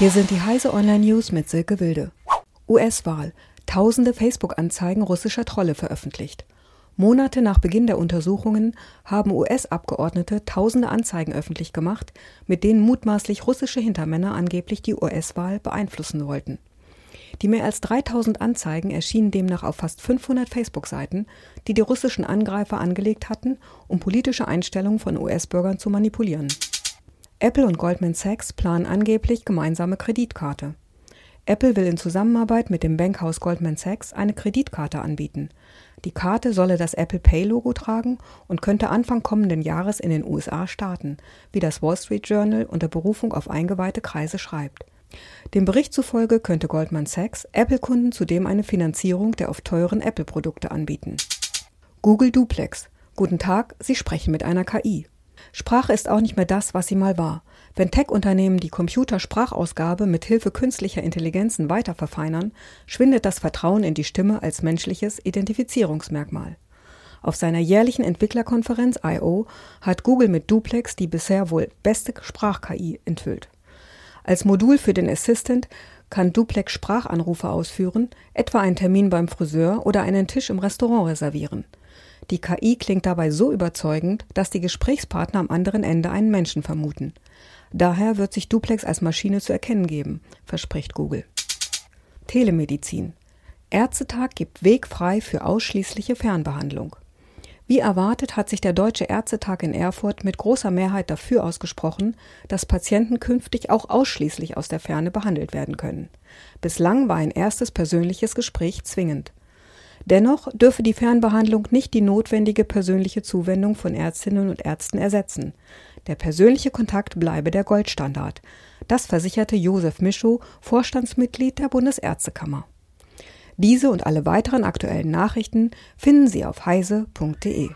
Hier sind die Heise Online News mit Silke Wilde. US-Wahl. Tausende Facebook-Anzeigen russischer Trolle veröffentlicht. Monate nach Beginn der Untersuchungen haben US-Abgeordnete tausende Anzeigen öffentlich gemacht, mit denen mutmaßlich russische Hintermänner angeblich die US-Wahl beeinflussen wollten. Die mehr als 3000 Anzeigen erschienen demnach auf fast 500 Facebook-Seiten, die die russischen Angreifer angelegt hatten, um politische Einstellungen von US-Bürgern zu manipulieren. Apple und Goldman Sachs planen angeblich gemeinsame Kreditkarte. Apple will in Zusammenarbeit mit dem Bankhaus Goldman Sachs eine Kreditkarte anbieten. Die Karte solle das Apple Pay-Logo tragen und könnte Anfang kommenden Jahres in den USA starten, wie das Wall Street Journal unter Berufung auf eingeweihte Kreise schreibt. Dem Bericht zufolge könnte Goldman Sachs Apple-Kunden zudem eine Finanzierung der oft teuren Apple-Produkte anbieten. Google Duplex. Guten Tag, Sie sprechen mit einer KI. Sprache ist auch nicht mehr das, was sie mal war. Wenn Tech-Unternehmen die Computersprachausgabe mit Hilfe künstlicher Intelligenzen weiter verfeinern, schwindet das Vertrauen in die Stimme als menschliches Identifizierungsmerkmal. Auf seiner jährlichen Entwicklerkonferenz I.O. hat Google mit Duplex die bisher wohl beste Sprach-KI enthüllt. Als Modul für den Assistant kann Duplex Sprachanrufe ausführen, etwa einen Termin beim Friseur oder einen Tisch im Restaurant reservieren – die KI klingt dabei so überzeugend, dass die Gesprächspartner am anderen Ende einen Menschen vermuten. Daher wird sich Duplex als Maschine zu erkennen geben, verspricht Google. Telemedizin. Ärztetag gibt Weg frei für ausschließliche Fernbehandlung. Wie erwartet hat sich der Deutsche Ärztetag in Erfurt mit großer Mehrheit dafür ausgesprochen, dass Patienten künftig auch ausschließlich aus der Ferne behandelt werden können. Bislang war ein erstes persönliches Gespräch zwingend. Dennoch dürfe die Fernbehandlung nicht die notwendige persönliche Zuwendung von Ärztinnen und Ärzten ersetzen. Der persönliche Kontakt bleibe der Goldstandard. Das versicherte Josef Mischow, Vorstandsmitglied der Bundesärztekammer. Diese und alle weiteren aktuellen Nachrichten finden Sie auf heise.de.